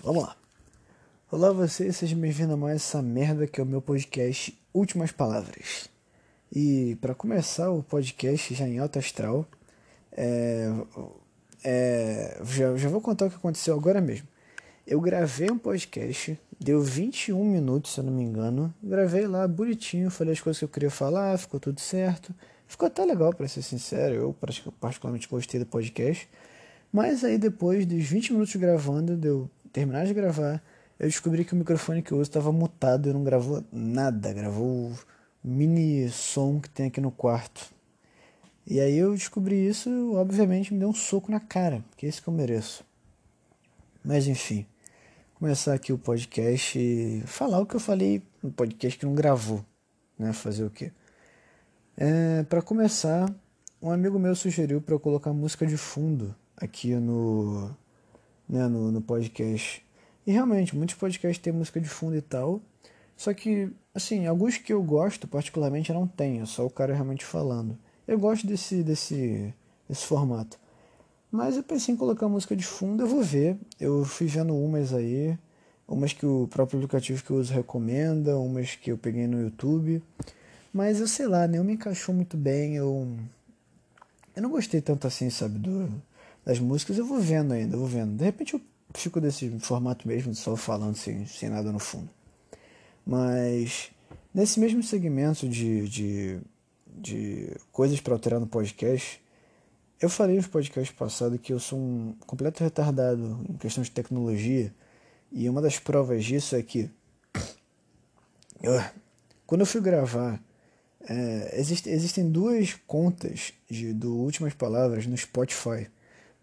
Vamos lá. Olá vocês, sejam bem-vindos a mais essa merda que é o meu podcast Últimas Palavras. E para começar o podcast já em alta astral, é, é, já, já vou contar o que aconteceu agora mesmo. Eu gravei um podcast, deu 21 minutos, se eu não me engano. Gravei lá bonitinho, falei as coisas que eu queria falar, ficou tudo certo. Ficou até legal, para ser sincero. Eu particularmente gostei do podcast. Mas aí depois dos 20 minutos gravando, deu terminar de gravar, eu descobri que o microfone que eu uso estava mutado e não gravou nada, gravou o mini som que tem aqui no quarto. E aí eu descobri isso, obviamente me deu um soco na cara, que é isso que eu mereço. Mas enfim, começar aqui o podcast e falar o que eu falei no podcast que não gravou, né? Fazer o quê? É, para começar, um amigo meu sugeriu para eu colocar música de fundo aqui no, né, no, no podcast. E realmente, muitos podcasts têm música de fundo e tal. Só que, assim, alguns que eu gosto particularmente não tem, é só o cara realmente falando. Eu gosto desse, desse, desse formato. Mas eu pensei em colocar música de fundo, eu vou ver. Eu fui vendo umas aí, umas que o próprio aplicativo que eu uso recomenda, umas que eu peguei no YouTube. Mas eu sei lá, nem me encaixou muito bem, eu. Eu não gostei tanto assim, sabe, do, das músicas, eu vou vendo ainda, eu vou vendo. De repente eu fico desse formato mesmo, só falando sem, sem nada no fundo. Mas nesse mesmo segmento de, de, de coisas para alterar no podcast, eu falei nos podcasts passados que eu sou um completo retardado em questão de tecnologia. E uma das provas disso é que eu, quando eu fui gravar, é, existe, existem duas contas de, do Últimas Palavras no Spotify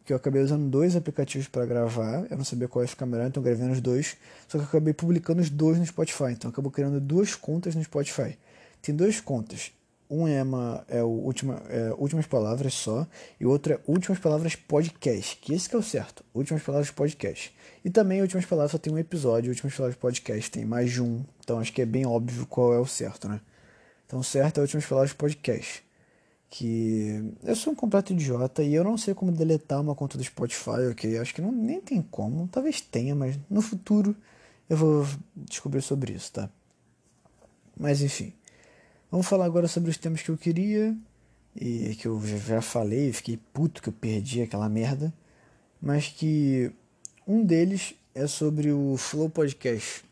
que eu acabei usando dois aplicativos para gravar. Eu não sabia qual ia ficar melhor, então gravei nos dois. Só que eu acabei publicando os dois no Spotify. Então acabou criando duas contas no Spotify. Tem duas contas. Um é, uma, é o última, é, Últimas Palavras só, e outro é Últimas Palavras Podcast, que esse que é o certo, Últimas Palavras Podcast. E também Últimas Palavras só tem um episódio, Últimas Palavras Podcast tem mais de um, então acho que é bem óbvio qual é o certo, né? Então o certo é Últimas Palavras Podcast que eu sou um completo idiota e eu não sei como deletar uma conta do Spotify, ok? Acho que não, nem tem como, talvez tenha, mas no futuro eu vou descobrir sobre isso, tá? Mas enfim, vamos falar agora sobre os temas que eu queria e que eu já falei, fiquei puto que eu perdi aquela merda, mas que um deles é sobre o Flow Podcast,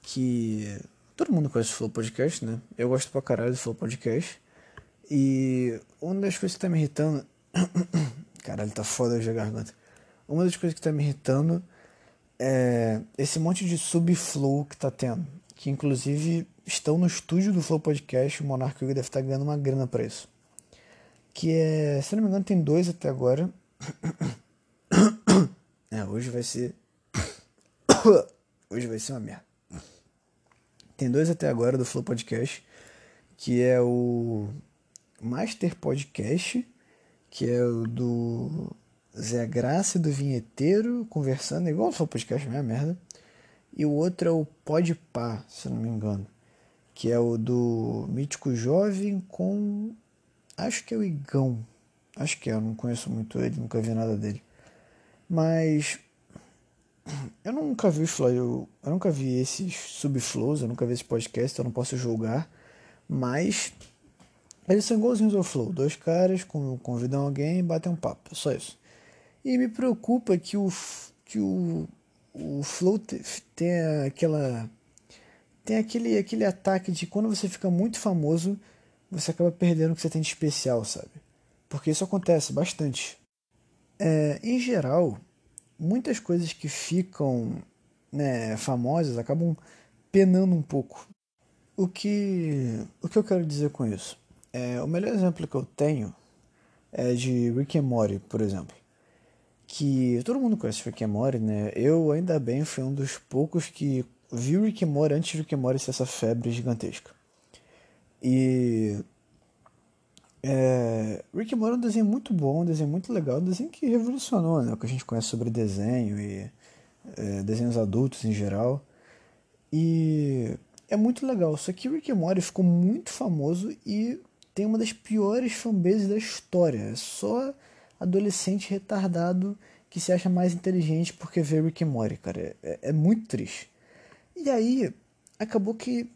que todo mundo conhece o Flow Podcast, né? Eu gosto pra caralho do Flow Podcast. E uma das coisas que tá me irritando. Caralho, tá foda hoje a garganta. Uma das coisas que tá me irritando é esse monte de subflow que tá tendo. Que inclusive estão no estúdio do Flow Podcast. O Monark deve estar tá ganhando uma grana pra isso. Que é. Se não me engano, tem dois até agora. É, hoje vai ser. Hoje vai ser uma merda. Tem dois até agora do Flow Podcast. Que é o Master Podcast, que é o do Zé Graça do Vinheteiro, conversando, igual o podcast, minha merda. E o outro é o Podpah, se não me engano, que é o do Mítico Jovem com. Acho que é o Igão. Acho que é, eu não conheço muito ele, nunca vi nada dele. Mas. Eu nunca vi os eu, eu nunca vi esses subflows, eu nunca vi esse podcast, eu não posso julgar. Mas eles são igualzinhos ao Flow, dois caras convidam alguém e batem um papo, só isso. E me preocupa que o, que o, o Flow tem aquela tem aquele, aquele ataque de quando você fica muito famoso, você acaba perdendo o que você tem de especial, sabe? Porque isso acontece bastante. É, em geral, muitas coisas que ficam né, famosas acabam penando um pouco. O que, o que eu quero dizer com isso? É, o melhor exemplo que eu tenho é de Rick and Morty, por exemplo. Que todo mundo conhece Rick and Morty, né? Eu, ainda bem, fui um dos poucos que viu Rick and Morty antes de Rick and Morty ser essa febre gigantesca. E... É, Rick and Morty é um desenho muito bom, um desenho muito legal, um desenho que revolucionou né, o que a gente conhece sobre desenho e é, desenhos adultos em geral. E é muito legal, só que Rick and Morty ficou muito famoso e tem uma das piores fanbases da história. É só adolescente retardado que se acha mais inteligente porque vê Rick and Morty, cara. É, é muito triste. E aí, acabou que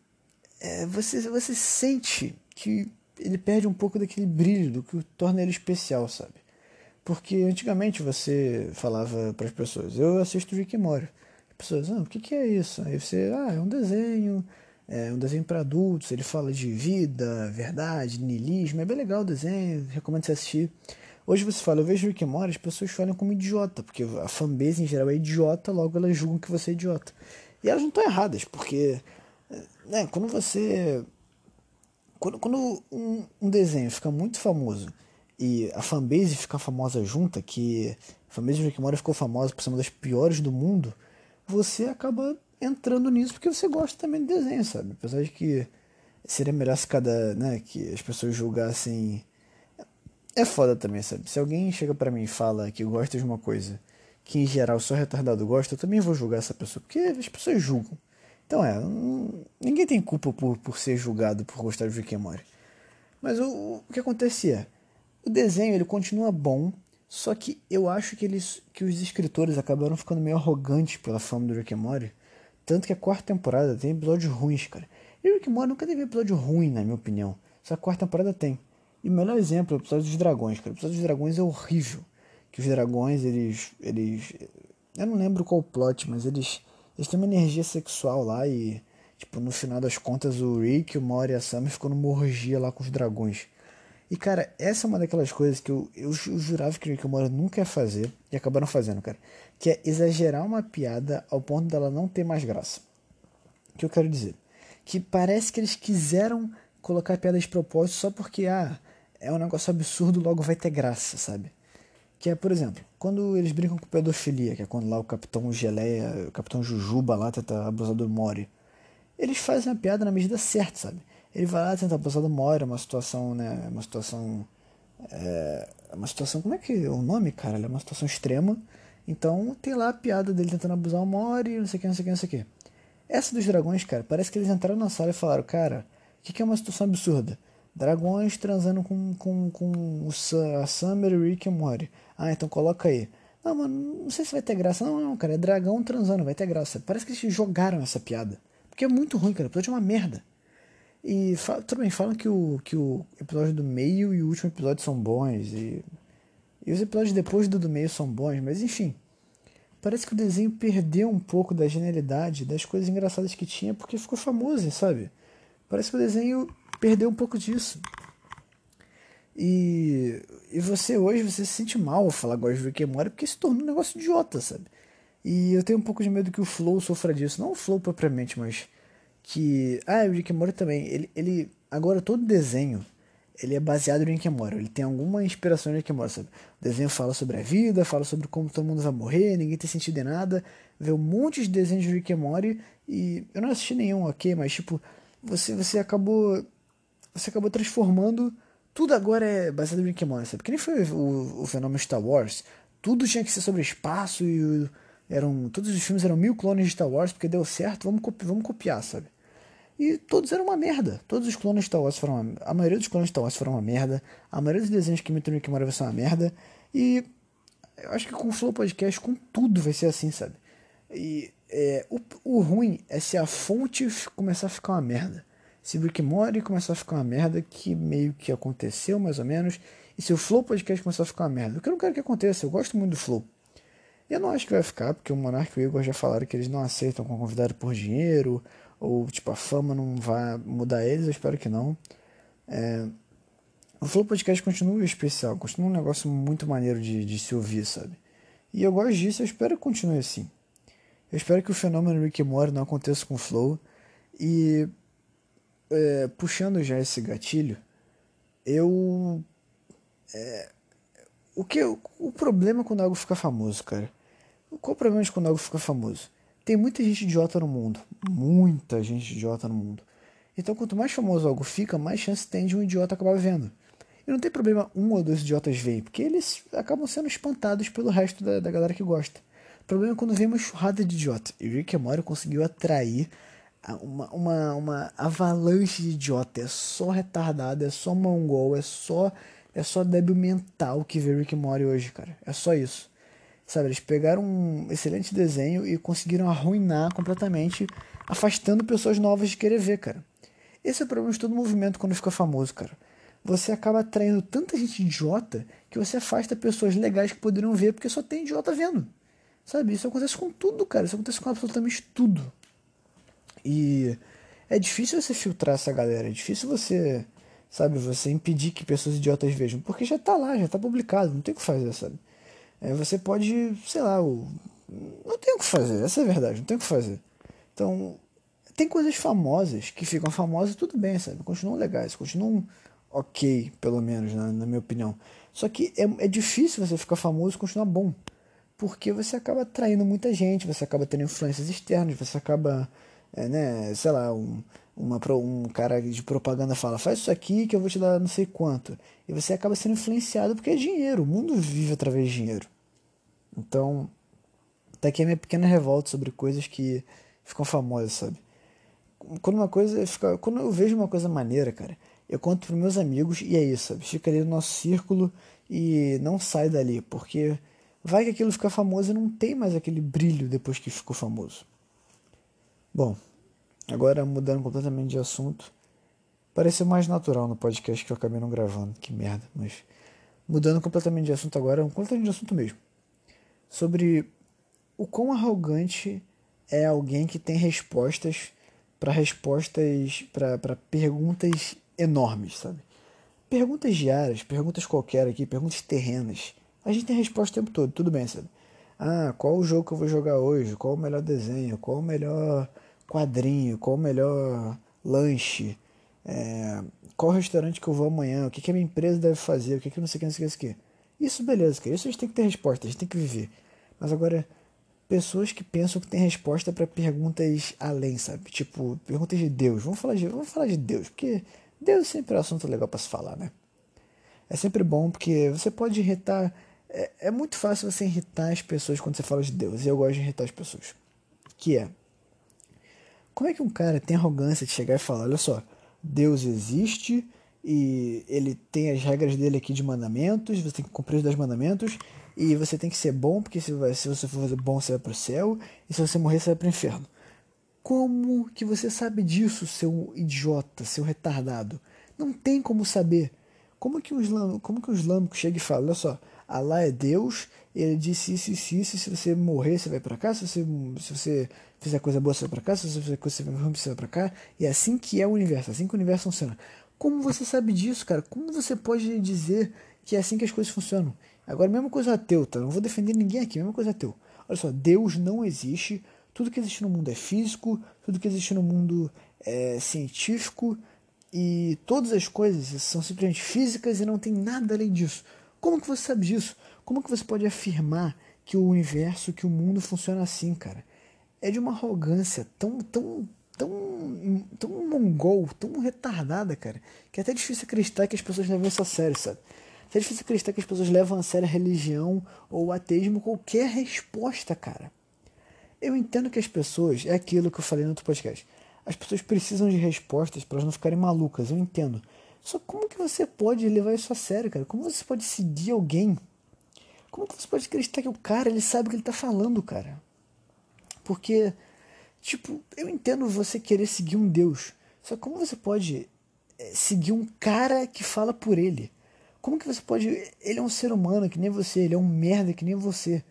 é, você, você sente que ele perde um pouco daquele brilho do que torna ele especial, sabe? Porque antigamente você falava para as pessoas, eu assisto Rick and Morty. As pessoas, ah, o que, que é isso? Aí você, ah, é um desenho, é um desenho para adultos, ele fala de vida, verdade, niilismo, é bem legal o desenho, recomendo você assistir. Hoje você fala, eu vejo Rick and Morty, as pessoas falam como idiota, porque a fanbase em geral é idiota, logo elas julgam que você é idiota. E elas não estão erradas, porque né, quando você. Quando, quando um, um, desenho fica muito famoso e a fanbase fica famosa junta, que a fanbase de Rick and Morty ficou famosa por ser uma das piores do mundo, você acaba entrando nisso porque você gosta também do desenho, sabe? Apesar de que seria melhor se cada. né, que as pessoas julgassem. É foda também, sabe? Se alguém chega para mim e fala que gosta de uma coisa que em geral só retardado gosta, eu também vou julgar essa pessoa, porque as pessoas julgam. Então é, ninguém tem culpa por, por ser julgado por gostar de Morty. Mas o, o que acontecia? É, o desenho ele continua bom, só que eu acho que eles que os escritores acabaram ficando meio arrogantes pela fama do Rick and Morty, tanto que a quarta temporada tem episódios ruins, cara. E o and Morty nunca teve episódio ruim, na minha opinião. Só a quarta temporada tem. E o melhor exemplo é o episódio dos dragões, cara. O episódio dos dragões é horrível. Que os dragões, eles. eles. Eu não lembro qual o plot, mas eles eles têm uma energia sexual lá e, tipo, no final das contas, o Rick, o Mori e a Sammy ficam numa orgia lá com os dragões. E, cara, essa é uma daquelas coisas que eu, eu, eu jurava que o Rick o Mori nunca ia fazer e acabaram fazendo, cara. Que é exagerar uma piada ao ponto dela não ter mais graça. O que eu quero dizer? Que parece que eles quiseram colocar a piada de propósito só porque, ah, é um negócio absurdo, logo vai ter graça, sabe? Que é, por exemplo, quando eles brincam com pedofilia, que é quando lá o Capitão Geleia, o Capitão Jujuba lá tenta abusar do Mori. Eles fazem a piada na medida certa, sabe? Ele vai lá tentar abusar do Mori, é uma situação, né? Uma situação. É uma situação. Como é que é o nome, cara? É uma situação extrema. Então tem lá a piada dele tentando abusar o Mori, não sei o que, não sei o que, não sei o que. Essa dos dragões, cara, parece que eles entraram na sala e falaram, cara, o que, que é uma situação absurda? Dragões transando com, com, com a Summer, Rick e Mori. Ah, então coloca aí. Não, mano, não sei se vai ter graça. Não, não, cara, é dragão transando, vai ter graça. Parece que eles jogaram essa piada. Porque é muito ruim, cara. O episódio é uma merda. E bem, falam que o, que o episódio do meio e o último episódio são bons. E, e os episódios depois do do meio são bons, mas enfim. Parece que o desenho perdeu um pouco da genialidade, das coisas engraçadas que tinha, porque ficou famoso, sabe? Parece que o desenho perdeu um pouco disso. E, e você hoje você se sente mal ao falar gosto de Rick and Morty porque se tornou um negócio idiota, sabe? E eu tenho um pouco de medo que o Flow sofra disso. Não o Flow propriamente, mas que... Ah, o Rick Morty também. Ele, ele... Agora todo desenho, ele é baseado em Morty. Ele tem alguma inspiração em Morty, sabe? O desenho fala sobre a vida, fala sobre como todo mundo vai morrer, ninguém tem sentido em nada. Vê um monte de desenhos de Morty e... Eu não assisti nenhum, ok? Mas, tipo, você, você acabou você acabou transformando. Tudo agora é baseado em Morty, sabe? Porque nem foi o, o fenômeno Star Wars. Tudo tinha que ser sobre espaço e eram todos os filmes eram mil clones de Star Wars porque deu certo, vamos, copi vamos copiar, sabe? E todos eram uma merda. Todos os clones de Star Wars foram uma... A maioria dos clones de Star Wars foram uma merda. A maioria dos desenhos que and Morty vai ser uma merda. E eu acho que com o Flow Podcast, com tudo vai ser assim, sabe? E é, o, o ruim é se a fonte começar a ficar uma merda se Rick Mori começar a ficar uma merda, que meio que aconteceu mais ou menos, e se o Flow Podcast começar a ficar uma merda, o que eu não quero que aconteça, eu gosto muito do Flow. Eu não acho que vai ficar, porque o Monark e o Igor já falaram que eles não aceitam com convidado por dinheiro, ou tipo, a fama não vai mudar eles, eu espero que não. É... O Flow Podcast continua especial, continua um negócio muito maneiro de, de se ouvir, sabe? E eu gosto disso, eu espero que continue assim. Eu espero que o fenômeno Rick Mori não aconteça com o Flow. E é, puxando já esse gatilho, eu. É, o que o problema quando algo fica famoso, cara? Qual o problema de quando algo fica famoso? Tem muita gente idiota no mundo, muita gente idiota no mundo. Então, quanto mais famoso algo fica, mais chance tem de um idiota acabar vendo. E não tem problema um ou dois idiotas verem, porque eles acabam sendo espantados pelo resto da, da galera que gosta. O problema é quando vem uma churrada de idiota. E Rick Amore conseguiu atrair uma, uma, uma avalanche de idiota. É só retardado, é só mongol, é só é só débil mental que vê Rick Mori hoje, cara. É só isso. Sabe, eles pegaram um excelente desenho e conseguiram arruinar completamente, afastando pessoas novas de querer ver, cara. Esse é o problema de todo movimento quando fica famoso, cara. Você acaba atraindo tanta gente idiota que você afasta pessoas legais que poderiam ver porque só tem idiota vendo. Sabe? Isso acontece com tudo, cara. Isso acontece com absolutamente tudo. E é difícil você filtrar essa galera. É difícil você, sabe, você impedir que pessoas idiotas vejam. Porque já tá lá, já tá publicado. Não tem o que fazer, sabe? É, você pode, sei lá, o... não tem o que fazer. Essa é a verdade. Não tem o que fazer. Então, tem coisas famosas que ficam famosas tudo bem, sabe? Continuam legais, continuam ok, pelo menos, na, na minha opinião. Só que é, é difícil você ficar famoso e continuar bom. Porque você acaba atraindo muita gente, você acaba tendo influências externas, você acaba, é, né, sei lá, um, uma, um cara de propaganda fala, faz isso aqui que eu vou te dar não sei quanto. E você acaba sendo influenciado porque é dinheiro, o mundo vive através de dinheiro. Então, tá aqui a minha pequena revolta sobre coisas que ficam famosas, sabe? Quando uma coisa fica. Quando eu vejo uma coisa maneira, cara, eu conto para meus amigos e é isso, sabe? Fica ali no nosso círculo e não sai dali, porque vai que aquilo fica famoso e não tem mais aquele brilho depois que ficou famoso. Bom, agora mudando completamente de assunto, pareceu mais natural no podcast que eu acabei não gravando, que merda, mas mudando completamente de assunto agora, completamente de assunto mesmo. Sobre o quão arrogante é alguém que tem respostas para respostas para perguntas enormes, sabe? Perguntas diárias, perguntas qualquer aqui, perguntas terrenas. A gente tem resposta o tempo todo, tudo bem, sabe? Ah, qual o jogo que eu vou jogar hoje? Qual o melhor desenho? Qual o melhor quadrinho? Qual o melhor lanche? É, qual o restaurante que eu vou amanhã? O que, que a minha empresa deve fazer? O que, que não sei o que, não sei o que, Isso, beleza, cara. Isso a gente tem que ter resposta, a gente tem que viver. Mas agora, pessoas que pensam que tem resposta para perguntas além, sabe? Tipo, perguntas de Deus. Vamos falar de, vamos falar de Deus, porque Deus sempre é um assunto legal para se falar, né? É sempre bom porque você pode irritar. É, é, muito fácil você irritar as pessoas quando você fala de Deus. E eu gosto de irritar as pessoas. Que é. Como é que um cara tem arrogância de chegar e falar: olha só, Deus existe e ele tem as regras dele aqui de mandamentos, você tem que cumprir os 10 mandamentos e você tem que ser bom, porque se, se você for bom você vai para o céu e se você morrer você vai para o inferno. Como que você sabe disso, seu idiota, seu retardado? Não tem como saber. Como que o islâmico, como que o islâmico chega e fala, olha só, Allah é Deus, ele disse isso, isso, isso, se você morrer você vai para cá, se você, se você fizer coisa boa você vai para cá, se você fizer coisa ruim você vai para cá, e é assim que é o universo, assim que o universo funciona. Como você sabe disso, cara? Como você pode dizer que é assim que as coisas funcionam? Agora, mesma coisa ateu, tá? Não vou defender ninguém aqui, mesma coisa ateu. Olha só, Deus não existe, tudo que existe no mundo é físico, tudo que existe no mundo é científico e todas as coisas são simplesmente físicas e não tem nada além disso. Como que você sabe disso? Como que você pode afirmar que o universo, que o mundo funciona assim, cara? É de uma arrogância tão, tão, tão, tão mongol, tão retardada, cara, que é até difícil acreditar que as pessoas levam isso a sério, sabe? É difícil acreditar que as pessoas levam a sério a religião ou o ateísmo, qualquer resposta, cara. Eu entendo que as pessoas, é aquilo que eu falei no outro podcast, as pessoas precisam de respostas para elas não ficarem malucas, eu entendo. Só como que você pode levar isso a sério, cara? Como você pode seguir alguém? Como que você pode acreditar que o cara, ele sabe o que ele tá falando, cara? Porque, tipo, eu entendo você querer seguir um Deus. Só como você pode eh, seguir um cara que fala por ele? Como que você pode. Ele é um ser humano que nem você, ele é um merda que nem você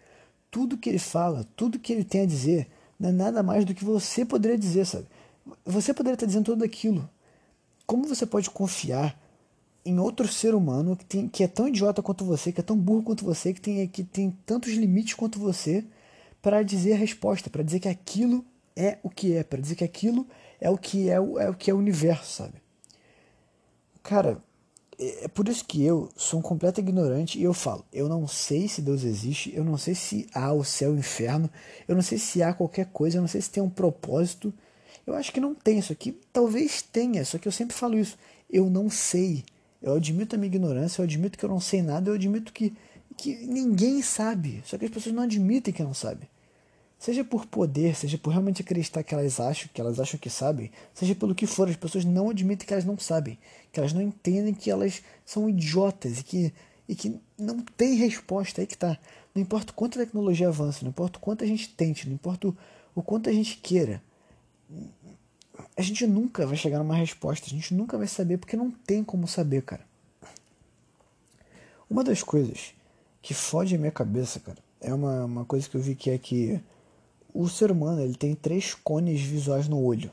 tudo que ele fala, tudo que ele tem a dizer, não é nada mais do que você poderia dizer, sabe? Você poderia estar dizendo tudo aquilo. Como você pode confiar em outro ser humano que, tem, que é tão idiota quanto você, que é tão burro quanto você, que tem, que tem tantos limites quanto você, para dizer a resposta, para dizer que aquilo é o que é, para dizer que aquilo é o que é, é o que é o universo, sabe? Cara, é, é por isso que eu sou um completo ignorante e eu falo, eu não sei se Deus existe, eu não sei se há o céu e o inferno, eu não sei se há qualquer coisa, eu não sei se tem um propósito. Eu acho que não tem isso aqui, talvez tenha, só que eu sempre falo isso, eu não sei. Eu admito a minha ignorância, eu admito que eu não sei nada, eu admito que, que ninguém sabe, só que as pessoas não admitem que não sabem. Seja por poder, seja por realmente acreditar que elas acham, que elas acham que sabem, seja pelo que for, as pessoas não admitem que elas não sabem, que elas não entendem que elas são idiotas e que, e que não tem resposta. Aí que tá. Não importa o quanto a tecnologia avança, não importa o quanto a gente tente, não importa o, o quanto a gente queira, a gente nunca vai chegar numa resposta, a gente nunca vai saber, porque não tem como saber, cara. Uma das coisas que fode a minha cabeça, cara, é uma, uma coisa que eu vi que é que o ser humano ele tem três cones visuais no olho.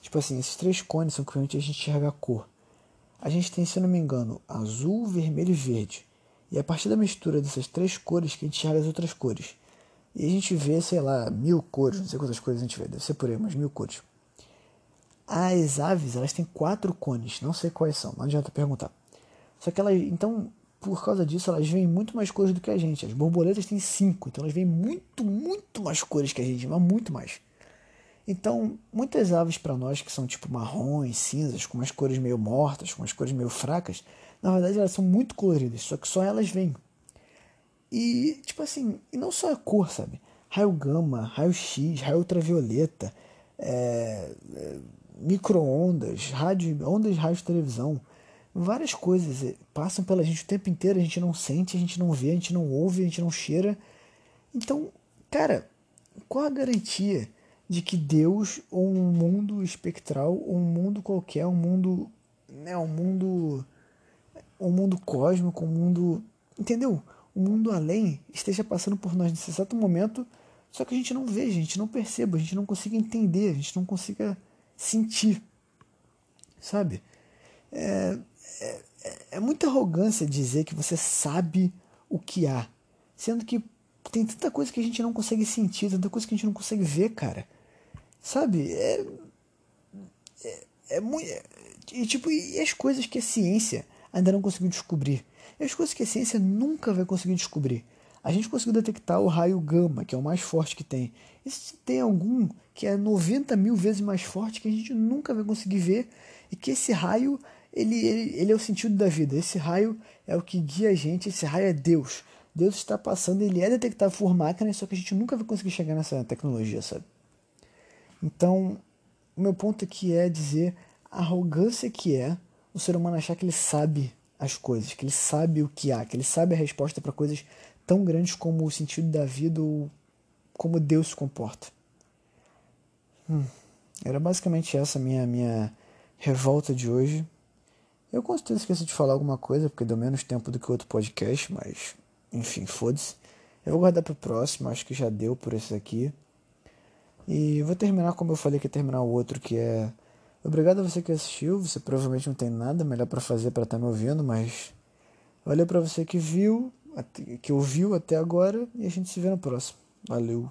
Tipo assim, esses três cones são que permitem a gente enxergar a cor. A gente tem, se não me engano, azul, vermelho e verde. E é a partir da mistura dessas três cores que a gente enxerga as outras cores. E a gente vê, sei lá, mil cores, não sei quantas cores a gente vê, deve ser por aí, umas mil cores. As aves, elas têm quatro cones, não sei quais são, não adianta perguntar. Só que elas, então, por causa disso, elas veem muito mais cores do que a gente. As borboletas têm cinco, então elas veem muito, muito mais cores que a gente, mas muito mais. Então, muitas aves para nós que são tipo marrons, cinzas, com umas cores meio mortas, com umas cores meio fracas, na verdade elas são muito coloridas, só que só elas veem. E, tipo assim, e não só a cor, sabe? Raio gama, raio X, raio ultravioleta, é, é, micro-ondas, rádio, ondas de rádio televisão, várias coisas eh, passam pela gente o tempo inteiro, a gente não sente, a gente não vê, a gente não ouve, a gente não cheira. Então, cara, qual a garantia de que Deus ou um mundo espectral ou um mundo qualquer, um mundo, né, um mundo um mundo cósmico, um mundo, entendeu? Um mundo além esteja passando por nós nesse exato momento, só que a gente não vê, a gente não perceba, a gente não consiga entender, a gente não consiga sentir, sabe? É, é, é muita arrogância dizer que você sabe o que há, sendo que tem tanta coisa que a gente não consegue sentir, tanta coisa que a gente não consegue ver, cara. Sabe? É. É, é muito. É, e, tipo, e as coisas que a ciência ainda não conseguiu descobrir. E as coisas que a ciência nunca vai conseguir descobrir. A gente conseguiu detectar o raio gama, que é o mais forte que tem. E se tem algum que é 90 mil vezes mais forte que a gente nunca vai conseguir ver, e que esse raio ele, ele, ele é o sentido da vida. Esse raio é o que guia a gente, esse raio é Deus. Deus está passando, ele é detectável por máquinas, só que a gente nunca vai conseguir chegar nessa tecnologia, sabe? Então, o meu ponto aqui é dizer a arrogância que é o ser humano achar que ele sabe as coisas, que ele sabe o que há, que ele sabe a resposta para coisas tão grandes como o sentido da vida ou como Deus se comporta. Hum, era basicamente essa minha minha revolta de hoje. Eu com certeza esqueci de falar alguma coisa, porque deu menos tempo do que outro podcast, mas enfim, foda-se. Eu vou guardar pro próximo, acho que já deu por esse aqui. E vou terminar como eu falei que ia terminar o outro, que é. Obrigado a você que assistiu. Você provavelmente não tem nada melhor para fazer para estar tá me ouvindo, mas. Valeu para você que viu, que ouviu até agora e a gente se vê no próximo. Valeu.